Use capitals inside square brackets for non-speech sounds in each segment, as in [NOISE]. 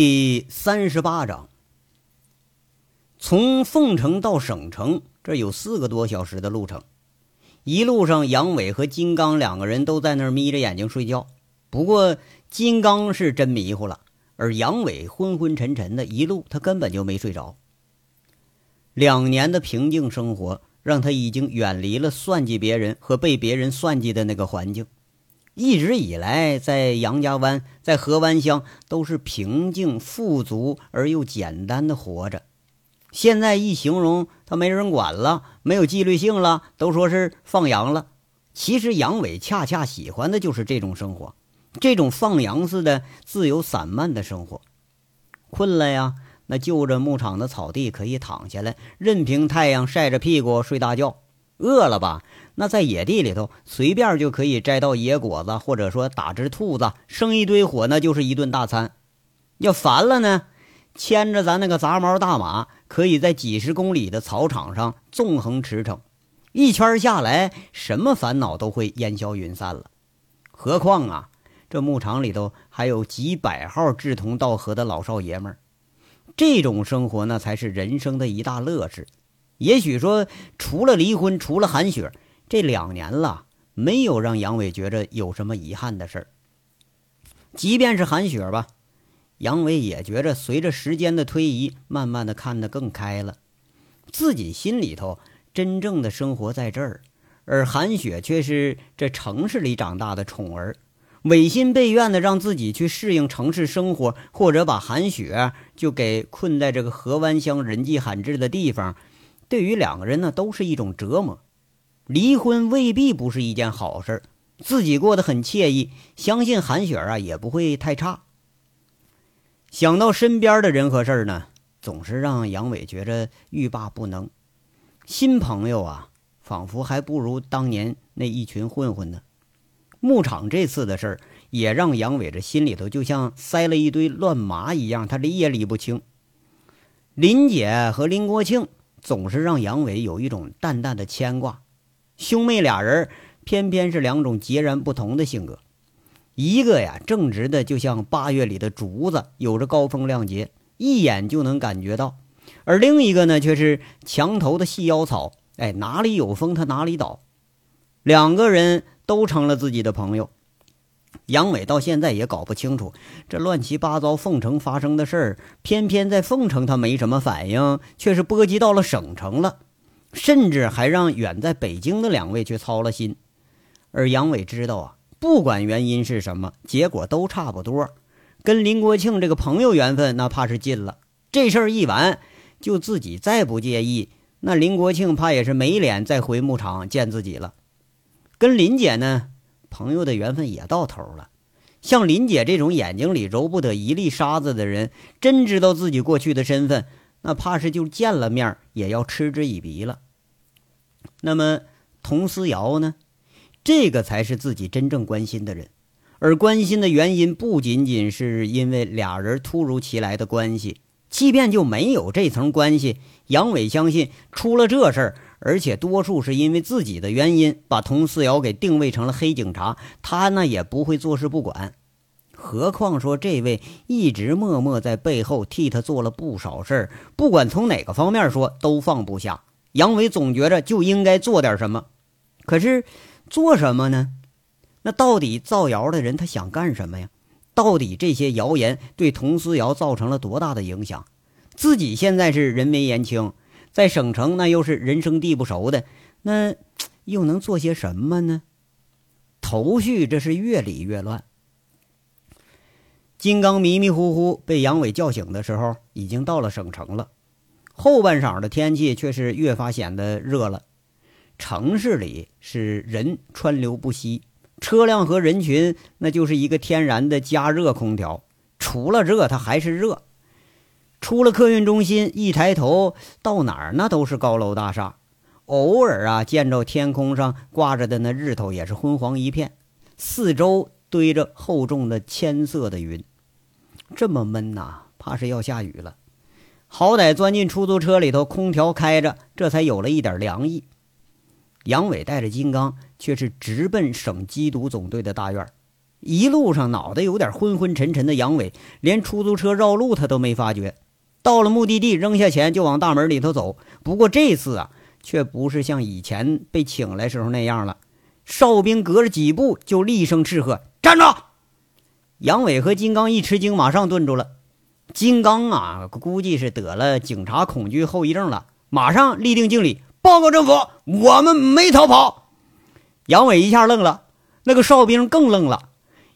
第三十八章，从凤城到省城，这有四个多小时的路程。一路上，杨伟和金刚两个人都在那儿眯着眼睛睡觉。不过，金刚是真迷糊了，而杨伟昏昏沉沉的，一路他根本就没睡着。两年的平静生活，让他已经远离了算计别人和被别人算计的那个环境。一直以来，在杨家湾，在河湾乡，都是平静、富足而又简单的活着。现在一形容，他没人管了，没有纪律性了，都说是放羊了。其实杨伟恰恰喜欢的就是这种生活，这种放羊似的自由散漫的生活。困了呀，那就着牧场的草地可以躺下来，任凭太阳晒着屁股睡大觉。饿了吧？那在野地里头，随便就可以摘到野果子，或者说打只兔子，生一堆火，那就是一顿大餐。要烦了呢，牵着咱那个杂毛大马，可以在几十公里的草场上纵横驰骋，一圈下来，什么烦恼都会烟消云散了。何况啊，这牧场里头还有几百号志同道合的老少爷们儿，这种生活那才是人生的一大乐事。也许说，除了离婚，除了韩雪，这两年了，没有让杨伟觉着有什么遗憾的事儿。即便是韩雪吧，杨伟也觉着随着时间的推移，慢慢的看得更开了。自己心里头真正的生活在这儿，而韩雪却是这城市里长大的宠儿，违心背愿的让自己去适应城市生活，或者把韩雪就给困在这个河湾乡人迹罕至的地方。对于两个人呢，都是一种折磨。离婚未必不是一件好事自己过得很惬意，相信韩雪啊也不会太差。想到身边的人和事儿呢，总是让杨伟觉着欲罢不能。新朋友啊，仿佛还不如当年那一群混混呢。牧场这次的事儿，也让杨伟这心里头就像塞了一堆乱麻一样，他理也理不清。林姐和林国庆。总是让杨伟有一种淡淡的牵挂。兄妹俩人偏偏是两种截然不同的性格。一个呀，正直的就像八月里的竹子，有着高风亮节，一眼就能感觉到；而另一个呢，却是墙头的细腰草，哎，哪里有风它哪里倒。两个人都成了自己的朋友。杨伟到现在也搞不清楚这乱七八糟凤城发生的事儿，偏偏在凤城他没什么反应，却是波及到了省城了，甚至还让远在北京的两位去操了心。而杨伟知道啊，不管原因是什么，结果都差不多。跟林国庆这个朋友缘分，那怕是尽了。这事儿一完，就自己再不介意，那林国庆怕也是没脸再回牧场见自己了。跟林姐呢？朋友的缘分也到头了，像林姐这种眼睛里揉不得一粒沙子的人，真知道自己过去的身份，那怕是就见了面也要嗤之以鼻了。那么佟思瑶呢？这个才是自己真正关心的人，而关心的原因不仅仅是因为俩人突如其来的关系，即便就没有这层关系，杨伟相信出了这事儿。而且多数是因为自己的原因，把佟思瑶给定位成了黑警察，他呢也不会坐视不管。何况说这位一直默默在背后替他做了不少事儿，不管从哪个方面说都放不下。杨伟总觉着就应该做点什么，可是做什么呢？那到底造谣的人他想干什么呀？到底这些谣言对佟思瑶造成了多大的影响？自己现在是人微言轻。在省城，那又是人生地不熟的，那又能做些什么呢？头绪这是越理越乱。金刚迷迷糊糊被杨伟叫醒的时候，已经到了省城了。后半晌的天气却是越发显得热了。城市里是人川流不息，车辆和人群那就是一个天然的加热空调。除了热，它还是热。出了客运中心，一抬头到哪儿那都是高楼大厦，偶尔啊见着天空上挂着的那日头也是昏黄一片，四周堆着厚重的铅色的云，这么闷呐，怕是要下雨了。好歹钻进出租车里头，空调开着，这才有了一点凉意。杨伟带着金刚却是直奔省缉毒总队的大院。一路上脑袋有点昏昏沉沉的杨伟，连出租车绕路他都没发觉。到了目的地，扔下钱就往大门里头走。不过这次啊，却不是像以前被请来时候那样了。哨兵隔着几步就厉声斥喝：“站住！”杨伟和金刚一吃惊，马上顿住了。金刚啊，估计是得了警察恐惧后遗症了，马上立定敬礼，报告政府，我们没逃跑。杨伟一下愣了，那个哨兵更愣了。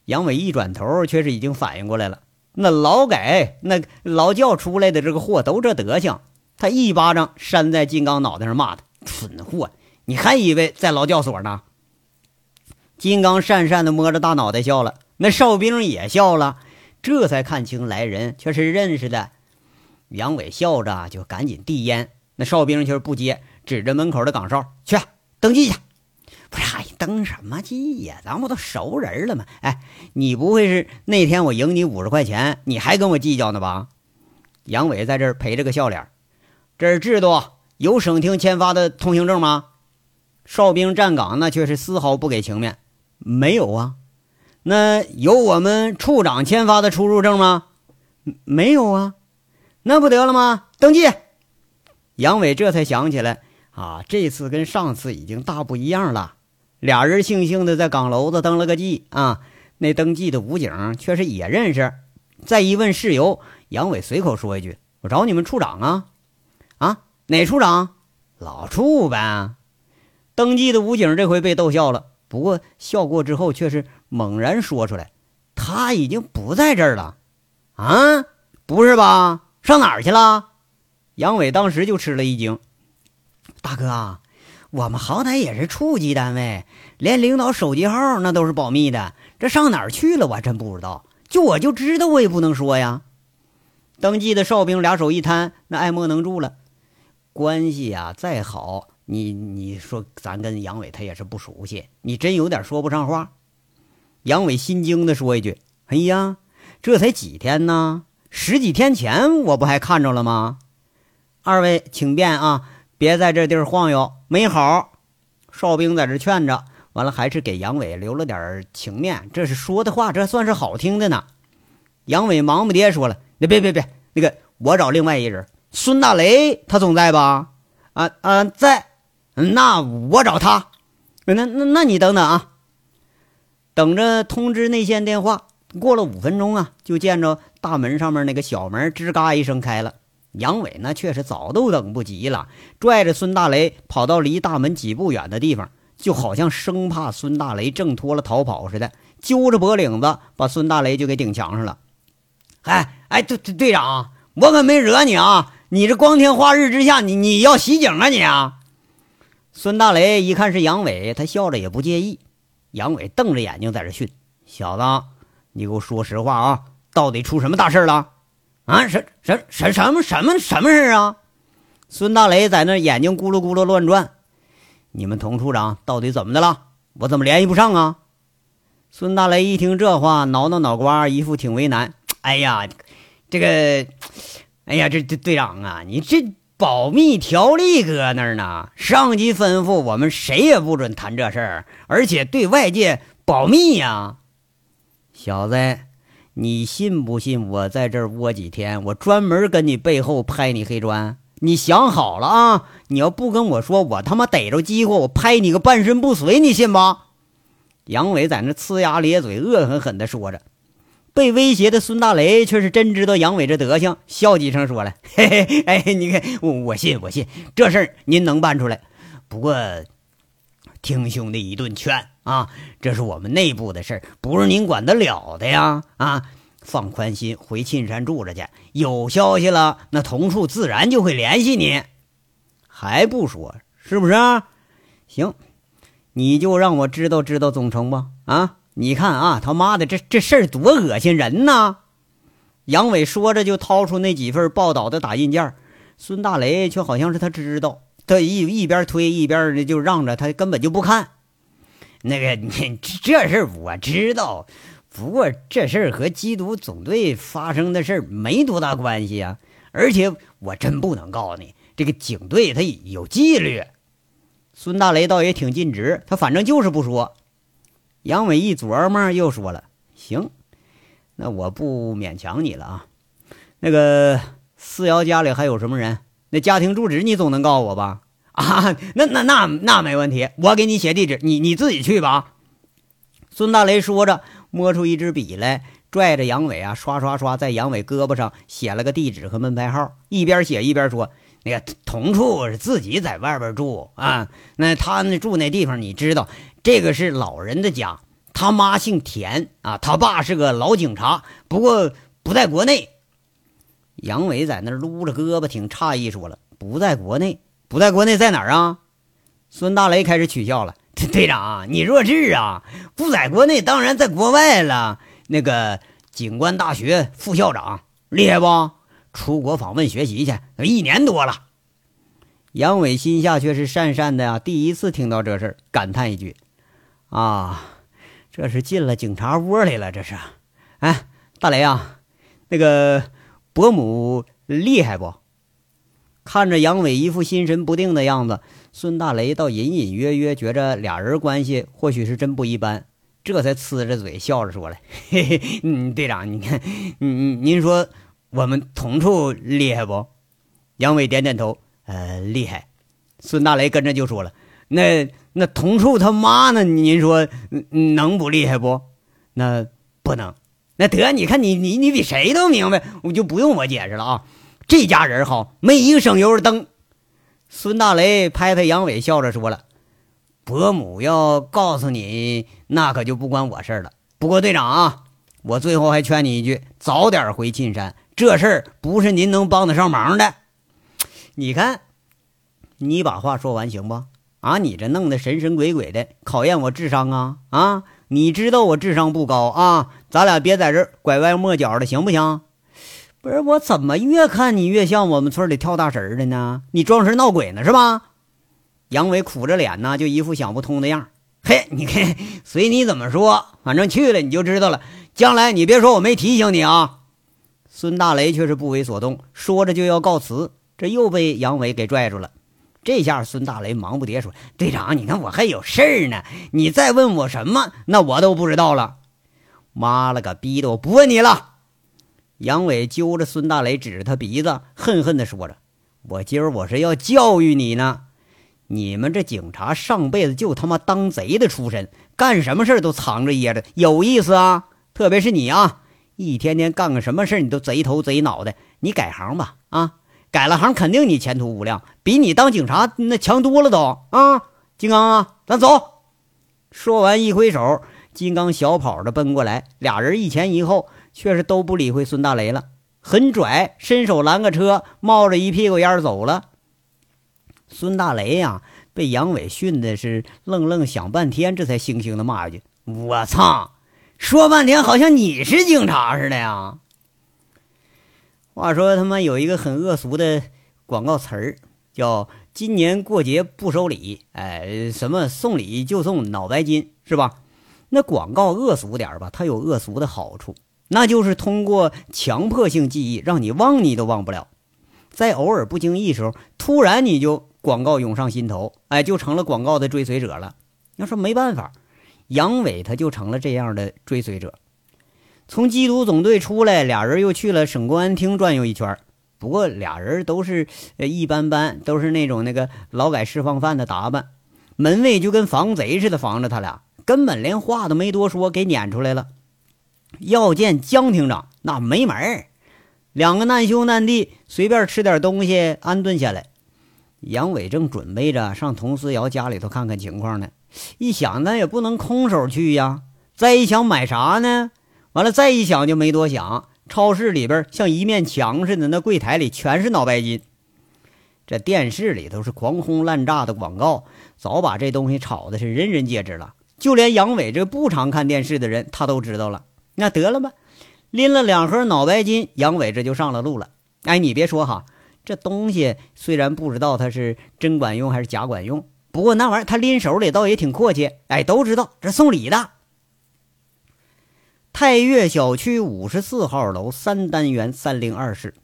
杨伟一转头，却是已经反应过来了。那劳改那劳教出来的这个货都这德行，他一巴掌扇在金刚脑袋上，骂他蠢货！你还以为在劳教所呢？金刚讪讪的摸着大脑袋笑了，那哨兵也笑了，这才看清来人却是认识的。杨伟笑着就赶紧递烟，那哨兵却是不接，指着门口的岗哨去登记去。不是，登什么记呀？咱不都熟人了吗？哎，你不会是那天我赢你五十块钱，你还跟我计较呢吧？杨伟在这儿陪着个笑脸。这是制度，有省厅签发的通行证吗？哨兵站岗那却是丝毫不给情面。没有啊。那有我们处长签发的出入证吗？没有啊。那不得了吗？登记。杨伟这才想起来啊，这次跟上次已经大不一样了。俩人悻悻的在岗楼子登了个记啊，那登记的武警却是也认识。再一问事由，杨伟随口说一句：“我找你们处长啊，啊，哪处长？老处呗。”登记的武警这回被逗笑了，不过笑过之后却是猛然说出来：“他已经不在这儿了。”啊，不是吧？上哪儿去了？杨伟当时就吃了一惊：“大哥。”我们好歹也是处级单位，连领导手机号那都是保密的。这上哪儿去了？我还真不知道。就我就知道，我也不能说呀。登记的哨兵俩手一摊，那爱莫能助了。关系呀再好，你你说咱跟杨伟他也是不熟悉，你真有点说不上话。杨伟心惊的说一句：“哎呀，这才几天呢？十几天前我不还看着了吗？二位请便啊。”别在这地儿晃悠，没好。哨兵在这劝着，完了还是给杨伟留了点情面。这是说的话，这算是好听的呢。杨伟忙不迭说了：“那别别别，那个我找另外一人，孙大雷，他总在吧？啊啊，在。那我找他。那那那你等等啊，等着通知内线电话。过了五分钟啊，就见着大门上面那个小门吱嘎一声开了。”杨伟那确实早都等不及了，拽着孙大雷跑到离大门几步远的地方，就好像生怕孙大雷挣脱了逃跑似的，揪着脖领子把孙大雷就给顶墙上了。哎哎，队队队长，我可没惹你啊！你这光天化日之下，你你要袭警啊你啊！孙大雷一看是杨伟，他笑着也不介意。杨伟瞪着眼睛在这训：“小子，你给我说实话啊，到底出什么大事了？”啊，什什什什么什么什么事啊？孙大雷在那眼睛咕噜咕噜乱转。你们童处长到底怎么的了？我怎么联系不上啊？孙大雷一听这话，挠挠脑瓜，一副挺为难。哎呀，这个，哎呀，这这队长啊，你这保密条例搁那儿呢，上级吩咐我们谁也不准谈这事儿，而且对外界保密呀，小子。你信不信我在这儿窝几天？我专门跟你背后拍你黑砖。你想好了啊！你要不跟我说，我他妈逮着机会，我拍你个半身不遂，你信不？杨伟在那呲牙咧嘴，恶狠狠地说着。被威胁的孙大雷却是真知道杨伟这德行，笑几声说了：“ [LAUGHS] 嘿嘿，哎，你看我我信我信，这事儿您能办出来。不过听兄弟一顿劝。”啊，这是我们内部的事儿，不是您管得了的呀！啊，放宽心，回沁山住着去。有消息了，那同处自然就会联系你。还不说，是不是？行，你就让我知道知道总成吧。啊，你看啊，他妈的，这这事儿多恶心人呐！杨伟说着就掏出那几份报道的打印件，孙大雷却好像是他知道，他一一边推一边的就让着他，根本就不看。那个，[LAUGHS] 你这事儿我知道，不过这事儿和缉毒总队发生的事儿没多大关系啊。而且我真不能告诉你，这个警队他有纪律。孙大雷倒也挺尽职，他反正就是不说。杨伟一琢磨，又说了：“行，那我不勉强你了啊。那个四瑶家里还有什么人？那家庭住址你总能告诉我吧？啊，那那那那没问题，我给你写地址，你你自己去吧。孙大雷说着，摸出一支笔来，拽着杨伟啊，刷刷刷，在杨伟胳膊上写了个地址和门牌号，一边写一边说：“那个同处是自己在外边住啊，那他那住那地方你知道，这个是老人的家，他妈姓田啊，他爸是个老警察，不过不在国内。”杨伟在那撸着胳膊，挺诧异，说了：“不在国内。”不在国内，在哪儿啊？孙大雷开始取笑了。[LAUGHS] 队长，你弱智啊！不在国内，当然在国外了。那个警官大学副校长厉害不？出国访问学习去，一年多了。杨伟心下却是讪讪的呀，第一次听到这事儿感叹一句：“啊，这是进了警察窝里了，这是。”哎，大雷啊，那个伯母厉害不？看着杨伟一副心神不定的样子，孙大雷倒隐隐约约觉着俩人关系或许是真不一般，这才呲着嘴笑着说了：“嘿嘿，嗯，队长，你看，嗯嗯，您说我们同处厉害不？”杨伟点点头：“呃，厉害。”孙大雷跟着就说了：“那那同处他妈呢？您说能不厉害不？那不能。那得，你看你你你比谁都明白，我就不用我解释了啊。”这家人好，没一个省油的灯。孙大雷拍拍杨伟，笑着说了：“伯母要告诉你，那可就不关我事了。不过队长啊，我最后还劝你一句，早点回沁山。这事儿不是您能帮得上忙的。你看，你把话说完行不？啊，你这弄得神神鬼鬼的，考验我智商啊！啊，你知道我智商不高啊，咱俩别在这拐弯抹角的，行不行？”不是我怎么越看你越像我们村里跳大神的呢？你装神闹鬼呢是吧？杨伟苦着脸呢，就一副想不通的样嘿，你看，随你怎么说，反正去了你就知道了。将来你别说我没提醒你啊。孙大雷却是不为所动，说着就要告辞，这又被杨伟给拽住了。这下孙大雷忙不迭说：“队长，你看我还有事儿呢，你再问我什么，那我都不知道了。妈了个逼的，我不问你了。”杨伟揪着孙大雷，指着他鼻子，恨恨地说着：“我今儿我是要教育你呢！你们这警察上辈子就他妈当贼的出身，干什么事都藏着掖着，有意思啊！特别是你啊，一天天干个什么事你都贼头贼脑的。你改行吧，啊，改了行肯定你前途无量，比你当警察那强多了都啊！金刚啊，咱走！”说完一挥手，金刚小跑着奔过来，俩人一前一后。却是都不理会孙大雷了，很拽，伸手拦个车，冒着一屁股烟走了。孙大雷呀，被杨伟训的是愣愣想半天，这才悻悻的骂一句：“我操！说半天好像你是警察似的呀。”话说他妈有一个很恶俗的广告词儿，叫“今年过节不收礼”，哎，什么送礼就送脑白金，是吧？那广告恶俗点吧，它有恶俗的好处。那就是通过强迫性记忆，让你忘你都忘不了，在偶尔不经意时候，突然你就广告涌上心头，哎，就成了广告的追随者了。要说没办法，杨伟他就成了这样的追随者。从缉毒总队出来，俩人又去了省公安厅转悠一圈。不过俩人都是一般般，都是那种那个劳改释放犯的打扮，门卫就跟防贼似的防着他俩，根本连话都没多说，给撵出来了。要见江厅长，那没门儿。两个难兄难弟，随便吃点东西，安顿下来。杨伟正准备着上佟思瑶家里头看看情况呢，一想，那也不能空手去呀。再一想，买啥呢？完了，再一想，就没多想。超市里边像一面墙似的，那柜台里全是脑白金。这电视里头是狂轰滥炸的广告，早把这东西炒的是人人皆知了。就连杨伟这不常看电视的人，他都知道了。那得了吧，拎了两盒脑白金，杨伟这就上了路了。哎，你别说哈，这东西虽然不知道它是真管用还是假管用，不过那玩意儿他拎手里倒也挺阔气。哎，都知道这送礼的。太岳小区五十四号楼三单元三零二室，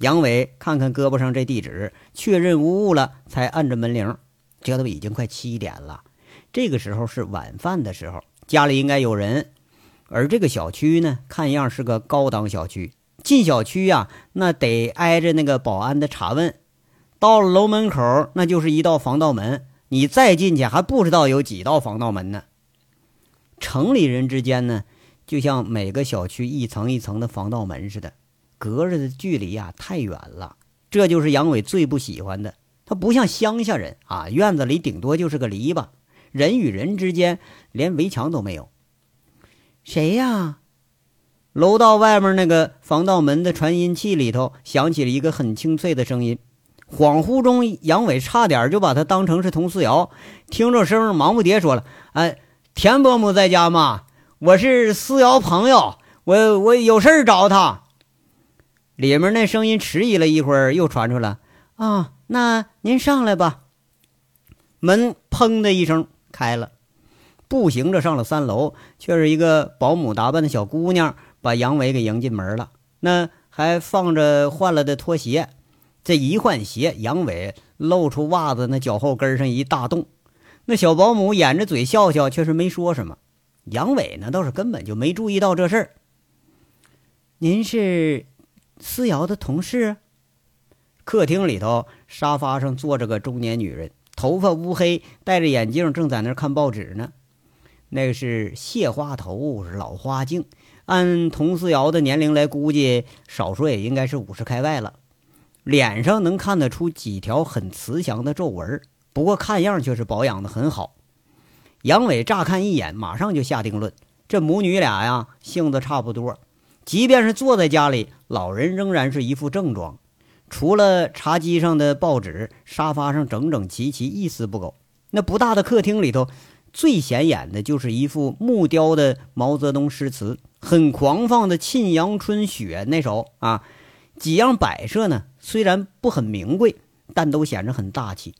杨伟看看胳膊上这地址，确认无误了，才按着门铃。这都已经快七点了，这个时候是晚饭的时候，家里应该有人。而这个小区呢，看样是个高档小区。进小区呀，那得挨着那个保安的查问。到了楼门口，那就是一道防盗门。你再进去，还不知道有几道防盗门呢。城里人之间呢，就像每个小区一层一层的防盗门似的，隔着的距离呀太远了。这就是杨伟最不喜欢的。他不像乡下人啊，院子里顶多就是个篱笆，人与人之间连围墙都没有。谁呀？楼道外面那个防盗门的传音器里头响起了一个很清脆的声音。恍惚中，杨伟差点就把他当成是佟思瑶。听着声，忙不迭说了：“哎，田伯母在家吗？我是思瑶朋友，我我有事找他。”里面那声音迟疑了一会儿，又传出来：“啊。”那您上来吧。门砰的一声开了，步行着上了三楼，却是一个保姆打扮的小姑娘把杨伟给迎进门了。那还放着换了的拖鞋。这一换鞋，杨伟露出袜子那脚后跟上一大洞。那小保姆掩着嘴笑笑，却是没说什么。杨伟呢，倒是根本就没注意到这事儿。您是思瑶的同事？客厅里头，沙发上坐着个中年女人，头发乌黑，戴着眼镜，正在那看报纸呢。那个是谢花头，是老花镜。按佟思瑶的年龄来估计，少说也应该是五十开外了。脸上能看得出几条很慈祥的皱纹，不过看样却是保养的很好。杨伟乍看一眼，马上就下定论：这母女俩呀，性子差不多。即便是坐在家里，老人仍然是一副正装。除了茶几上的报纸，沙发上整整齐齐，一丝不苟。那不大的客厅里头，最显眼的就是一副木雕的毛泽东诗词，很狂放的《沁阳春雪》那首啊。几样摆设呢，虽然不很名贵，但都显着很大气。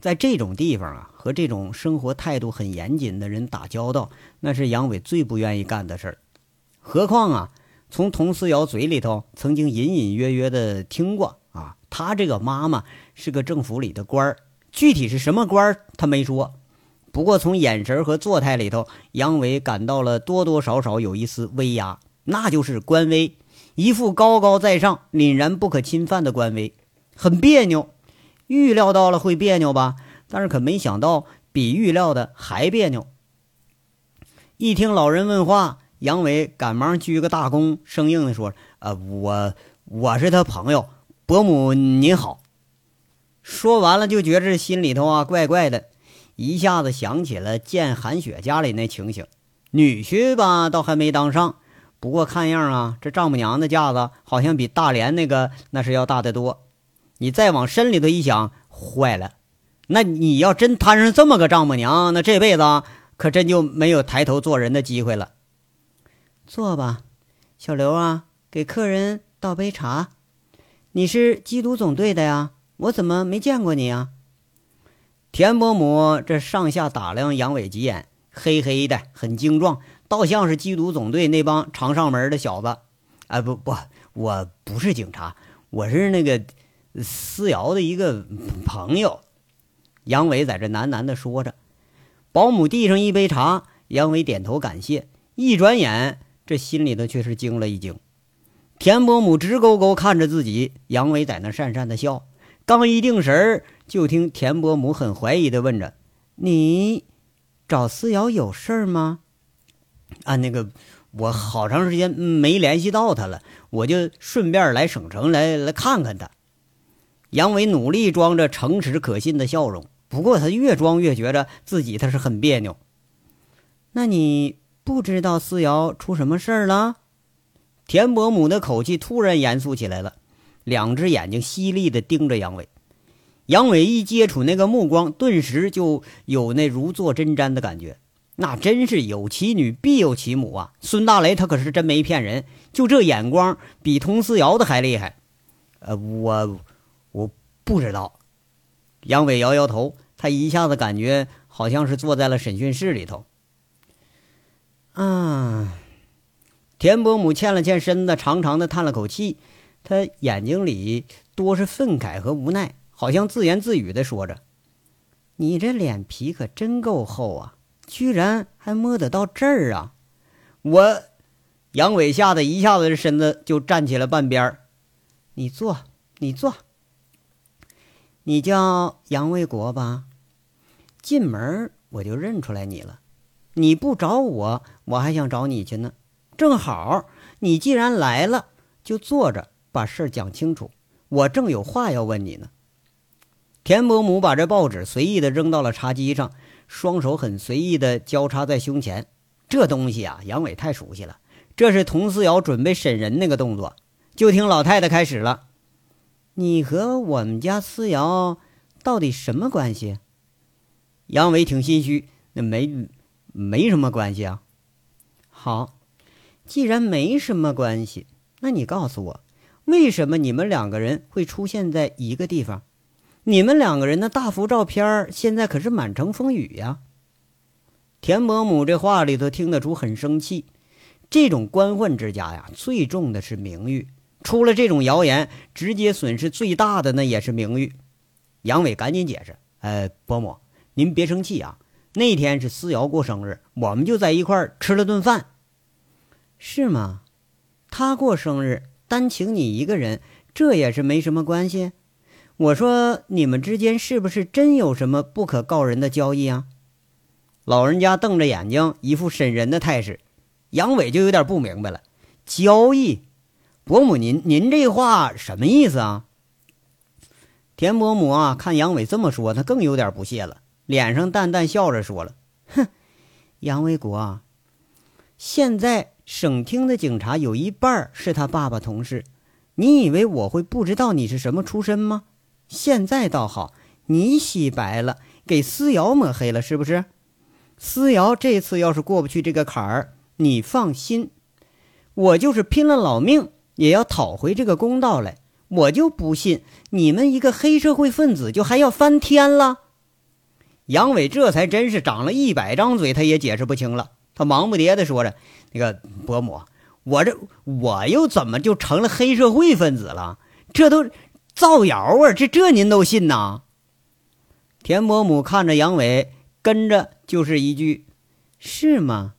在这种地方啊，和这种生活态度很严谨的人打交道，那是杨伟最不愿意干的事儿。何况啊。从佟思瑶嘴里头曾经隐隐约约的听过啊，他这个妈妈是个政府里的官儿，具体是什么官儿他没说。不过从眼神和作态里头，杨伟感到了多多少少有一丝威压，那就是官威，一副高高在上、凛然不可侵犯的官威，很别扭。预料到了会别扭吧，但是可没想到比预料的还别扭。一听老人问话。杨伟赶忙鞠个大躬，生硬地说：“呃，我我是他朋友，伯母您好。”说完了，就觉着心里头啊怪怪的，一下子想起了见韩雪家里那情形。女婿吧，倒还没当上，不过看样啊，这丈母娘的架子好像比大连那个那是要大得多。你再往深里头一想，坏了，那你要真摊上这么个丈母娘，那这辈子可真就没有抬头做人的机会了。坐吧，小刘啊，给客人倒杯茶。你是缉毒总队的呀？我怎么没见过你啊？田伯母这上下打量杨伟几眼，黑黑的，很精壮，倒像是缉毒总队那帮常上门的小子。啊，不不，我不是警察，我是那个思瑶的一个朋友。杨伟在这喃喃的说着。保姆递上一杯茶，杨伟点头感谢，一转眼。这心里头却是惊了一惊，田伯母直勾勾看着自己，杨伟在那讪讪的笑。刚一定神儿，就听田伯母很怀疑的问着：“你找思瑶有事儿吗？”啊，那个，我好长时间没联系到他了，我就顺便来省城来来看看他。杨伟努力装着诚实可信的笑容，不过他越装越觉着自己他是很别扭。那你？不知道思瑶出什么事儿了？田伯母的口气突然严肃起来了，两只眼睛犀利的盯着杨伟。杨伟一接触那个目光，顿时就有那如坐针毡的感觉。那真是有其女必有其母啊！孙大雷他可是真没骗人，就这眼光比佟思瑶的还厉害。呃，我我不知道。杨伟摇摇头，他一下子感觉好像是坐在了审讯室里头。啊！田伯母欠了欠身子，长长的叹了口气，他眼睛里多是愤慨和无奈，好像自言自语的说着：“你这脸皮可真够厚啊，居然还摸得到这儿啊！我杨伟吓得一下子身子就站起了半边。你坐，你坐。你叫杨卫国吧？进门我就认出来你了。你不找我，我还想找你去呢。正好你既然来了，就坐着把事儿讲清楚。我正有话要问你呢。田伯母把这报纸随意的扔到了茶几上，双手很随意的交叉在胸前。这东西啊，杨伟太熟悉了。这是佟思瑶准备审人那个动作。就听老太太开始了：“你和我们家思瑶到底什么关系？”杨伟挺心虚：“那没没什么关系啊。”好，既然没什么关系，那你告诉我，为什么你们两个人会出现在一个地方？你们两个人的大幅照片现在可是满城风雨呀！田伯母这话里头听得出很生气。这种官宦之家呀，最重的是名誉。出了这种谣言，直接损失最大的那也是名誉。杨伟赶紧解释：“呃，伯母，您别生气啊。那天是思瑶过生日，我们就在一块儿吃了顿饭，是吗？他过生日，单请你一个人，这也是没什么关系。我说你们之间是不是真有什么不可告人的交易啊？”老人家瞪着眼睛，一副审人的态势。杨伟就有点不明白了，交易。伯母，您您这话什么意思啊？田伯母啊，看杨伟这么说，他更有点不屑了，脸上淡淡笑着说了：“哼，杨卫国啊，现在省厅的警察有一半是他爸爸同事，你以为我会不知道你是什么出身吗？现在倒好，你洗白了，给思瑶抹黑了，是不是？思瑶这次要是过不去这个坎儿，你放心，我就是拼了老命。”也要讨回这个公道来，我就不信你们一个黑社会分子就还要翻天了。杨伟这才真是长了一百张嘴，他也解释不清了。他忙不迭的说着：“那个伯母，我这我又怎么就成了黑社会分子了？这都造谣啊！这这您都信呐？”田伯母看着杨伟，跟着就是一句：“是吗？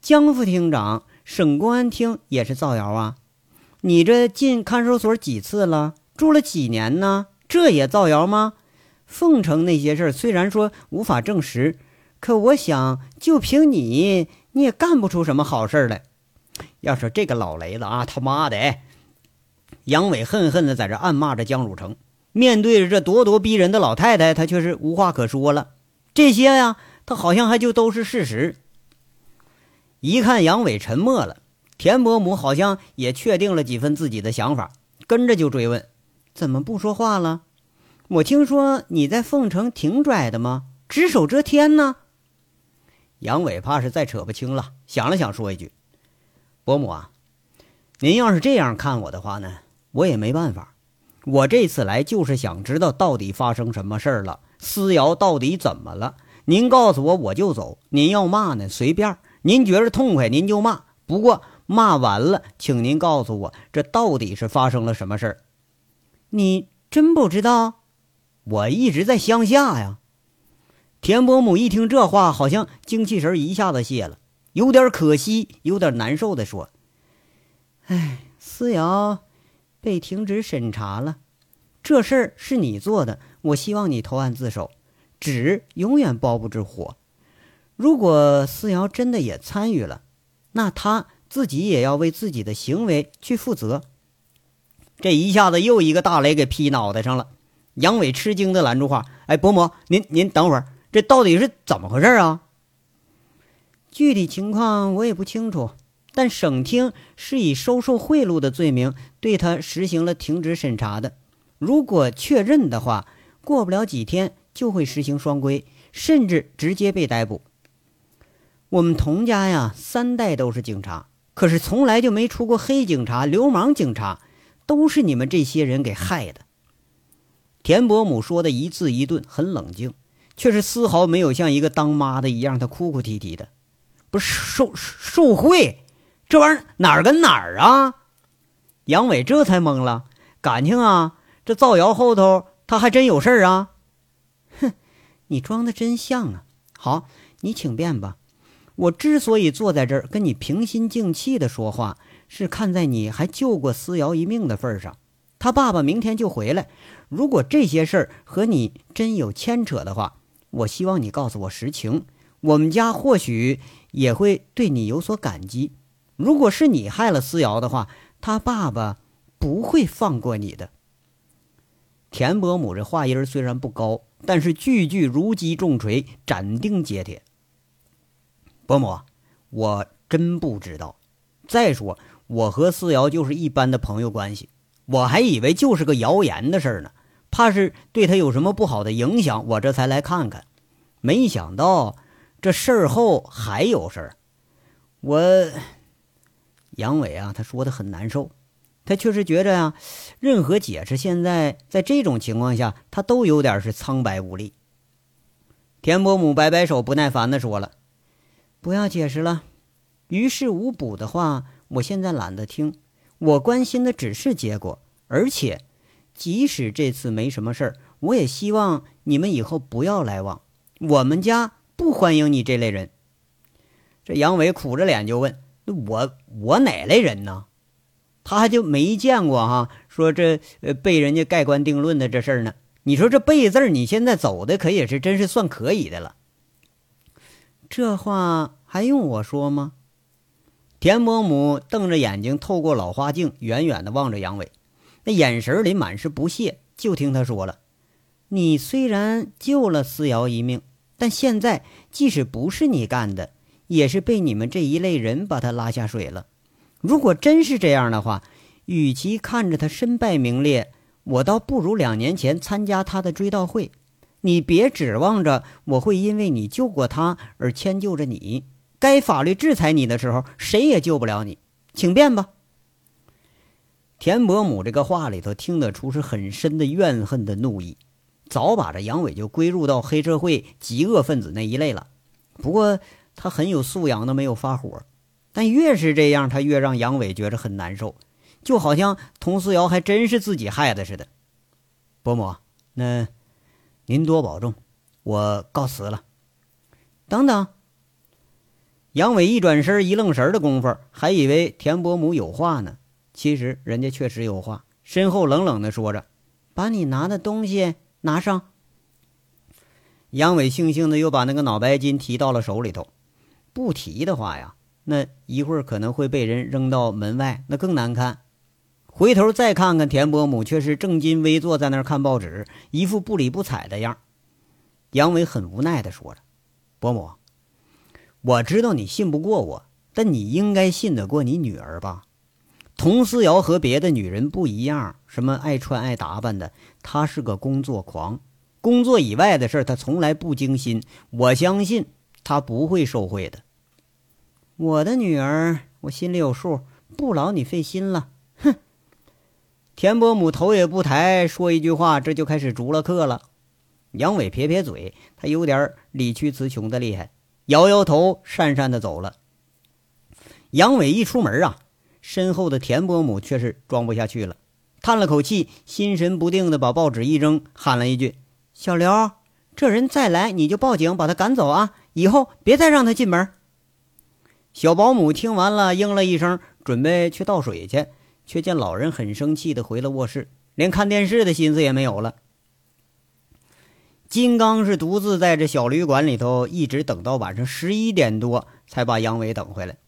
江副厅长、省公安厅也是造谣啊？”你这进看守所几次了？住了几年呢？这也造谣吗？凤城那些事儿虽然说无法证实，可我想就凭你，你也干不出什么好事来。要说这个老雷子啊，他妈的！杨伟恨恨的在这暗骂着江汝成。面对着这咄咄逼人的老太太，他却是无话可说了。这些呀，他好像还就都是事实。一看杨伟沉默了。田伯母好像也确定了几分自己的想法，跟着就追问：“怎么不说话了？我听说你在凤城挺拽的吗？只手遮天呢？”杨伟怕是再扯不清了，想了想，说一句：“伯母啊，您要是这样看我的话呢，我也没办法。我这次来就是想知道到底发生什么事儿了，思瑶到底怎么了？您告诉我，我就走。您要骂呢，随便。您觉着痛快，您就骂。不过。”骂完了，请您告诉我，这到底是发生了什么事儿？你真不知道？我一直在乡下呀。田伯母一听这话，好像精气神一下子泄了，有点可惜，有点难受的说：“哎，思瑶被停职审查了，这事儿是你做的，我希望你投案自首。纸永远包不住火，如果思瑶真的也参与了，那他……”自己也要为自己的行为去负责。这一下子又一个大雷给劈脑袋上了。杨伟吃惊的拦住话：“哎，伯母，您您等会儿，这到底是怎么回事啊？”具体情况我也不清楚，但省厅是以收受贿赂的罪名对他实行了停职审查的。如果确认的话，过不了几天就会实行双规，甚至直接被逮捕。我们童家呀，三代都是警察。可是从来就没出过黑警察、流氓警察，都是你们这些人给害的。田伯母说的一字一顿很冷静，却是丝毫没有像一个当妈的一样，她哭哭啼啼的。不是受受贿，这玩意儿哪儿跟哪儿啊？杨伟这才懵了，感情啊，这造谣后头他还真有事儿啊？哼，你装的真像啊！好，你请便吧。我之所以坐在这儿跟你平心静气的说话，是看在你还救过思瑶一命的份上。他爸爸明天就回来，如果这些事儿和你真有牵扯的话，我希望你告诉我实情。我们家或许也会对你有所感激。如果是你害了思瑶的话，他爸爸不会放过你的。田伯母这话音虽然不高，但是句句如击重锤，斩钉截铁。伯母，我真不知道。再说，我和思瑶就是一般的朋友关系，我还以为就是个谣言的事儿呢，怕是对他有什么不好的影响，我这才来看看。没想到这事儿后还有事儿。我杨伟啊，他说的很难受，他确实觉着呀，任何解释现在在这种情况下，他都有点是苍白无力。田伯母摆摆手，不耐烦的说了。不要解释了，于事无补的话，我现在懒得听。我关心的只是结果，而且，即使这次没什么事儿，我也希望你们以后不要来往。我们家不欢迎你这类人。这杨伟苦着脸就问：“我我哪类人呢？”他还就没见过哈，说这被人家盖棺定论的这事儿呢。你说这背字儿，你现在走的可也是真是算可以的了。这话还用我说吗？田伯母瞪着眼睛，透过老花镜，远远的望着杨伟，那眼神里满是不屑。就听他说了：“你虽然救了思瑶一命，但现在即使不是你干的，也是被你们这一类人把他拉下水了。如果真是这样的话，与其看着他身败名裂，我倒不如两年前参加他的追悼会。”你别指望着我会因为你救过他而迁就着你，该法律制裁你的时候，谁也救不了你，请便吧。田伯母这个话里头听得出是很深的怨恨的怒意，早把这杨伟就归入到黑社会极恶分子那一类了。不过他很有素养的没有发火，但越是这样，他越让杨伟觉着很难受，就好像佟思瑶还真是自己害的似的。伯母，那。您多保重，我告辞了。等等，杨伟一转身，一愣神的功夫，还以为田伯母有话呢。其实人家确实有话，身后冷冷的说着：“把你拿的东西拿上。”杨伟悻悻的又把那个脑白金提到了手里头。不提的话呀，那一会儿可能会被人扔到门外，那更难看。回头再看看田伯母，却是正襟危坐在那儿看报纸，一副不理不睬的样杨伟很无奈的说着：“伯母，我知道你信不过我，但你应该信得过你女儿吧？佟思瑶和别的女人不一样，什么爱穿爱打扮的，她是个工作狂，工作以外的事她从来不精心。我相信他不会受贿的。我的女儿，我心里有数，不劳你费心了。”哼田伯母头也不抬，说一句话，这就开始逐了客了。杨伟撇撇嘴，他有点理屈词穷的厉害，摇摇头，讪讪的走了。杨伟一出门啊，身后的田伯母却是装不下去了，叹了口气，心神不定的把报纸一扔，喊了一句：“小刘，这人再来你就报警，把他赶走啊！以后别再让他进门。”小保姆听完了，应了一声，准备去倒水去。却见老人很生气的回了卧室，连看电视的心思也没有了。金刚是独自在这小旅馆里头，一直等到晚上十一点多，才把杨伟等回来。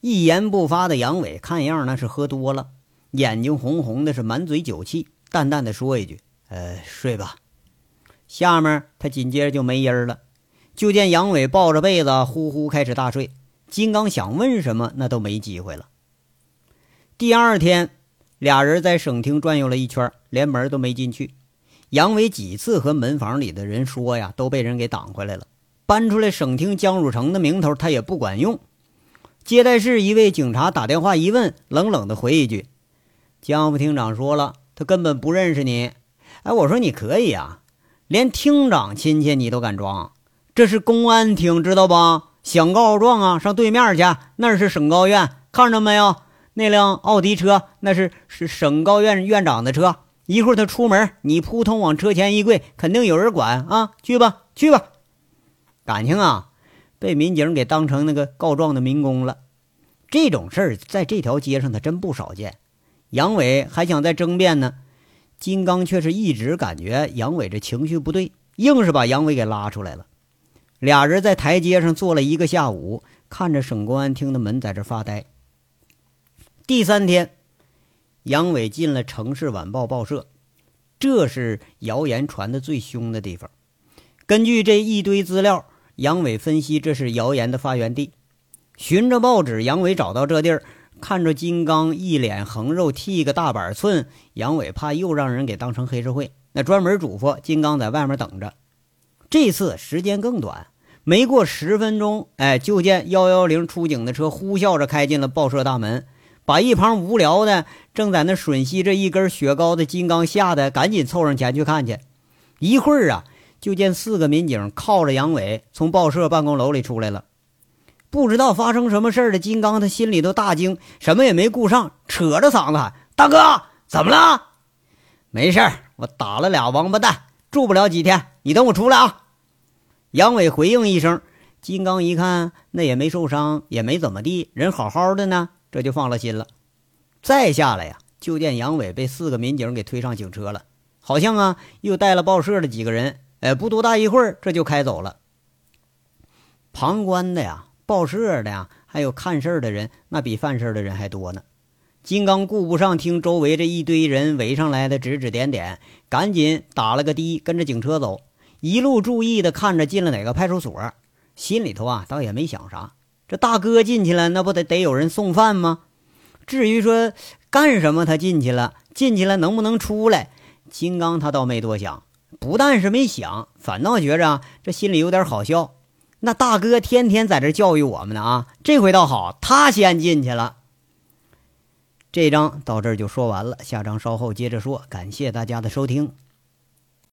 一言不发的杨伟，看样那是喝多了，眼睛红红的，是满嘴酒气，淡淡的说一句：“呃，睡吧。”下面他紧接着就没音儿了。就见杨伟抱着被子呼呼开始大睡，金刚想问什么，那都没机会了。第二天，俩人在省厅转悠了一圈，连门都没进去。杨伟几次和门房里的人说呀，都被人给挡回来了。搬出来省厅江汝成的名头，他也不管用。接待室一位警察打电话一问，冷冷的回一句：“江副厅长说了，他根本不认识你。”哎，我说你可以啊，连厅长亲戚你都敢装？这是公安厅，知道不？想告状啊，上对面去，那是省高院，看着没有？那辆奥迪车，那是是省高院院长的车。一会儿他出门，你扑通往车前一跪，肯定有人管啊！去吧，去吧。感情啊，被民警给当成那个告状的民工了。这种事儿在这条街上他真不少见。杨伟还想再争辩呢，金刚却是一直感觉杨伟这情绪不对，硬是把杨伟给拉出来了。俩人在台阶上坐了一个下午，看着省公安厅的门在这发呆。第三天，杨伟进了《城市晚报》报社，这是谣言传的最凶的地方。根据这一堆资料，杨伟分析这是谣言的发源地。循着报纸，杨伟找到这地儿。看着金刚一脸横肉，剃个大板寸，杨伟怕又让人给当成黑社会，那专门嘱咐金刚在外面等着。这次时间更短，没过十分钟，哎，就见幺幺零出警的车呼啸着开进了报社大门，把一旁无聊的正在那吮吸着一根雪糕的金刚吓得赶紧凑上前去看去。一会儿啊，就见四个民警靠着杨伟从报社办公楼里出来了。不知道发生什么事儿的金刚，他心里都大惊，什么也没顾上，扯着嗓子喊：“大哥，怎么了？”“没事儿，我打了俩王八蛋，住不了几天，你等我出来啊。”杨伟回应一声。金刚一看，那也没受伤，也没怎么地，人好好的呢，这就放了心了。再下来呀，就见杨伟被四个民警给推上警车了，好像啊，又带了报社的几个人。哎，不多大一会儿，这就开走了。旁观的呀。报社的呀，还有看事儿的人，那比犯事儿的人还多呢。金刚顾不上听周围这一堆人围上来的指指点点，赶紧打了个的，跟着警车走，一路注意的看着进了哪个派出所。心里头啊，倒也没想啥。这大哥进去了，那不得得有人送饭吗？至于说干什么，他进去了，进去了能不能出来？金刚他倒没多想，不但是没想，反倒觉着这心里有点好笑。那大哥天天在这教育我们呢啊！这回倒好，他先进去了。这章到这儿就说完了，下章稍后接着说。感谢大家的收听。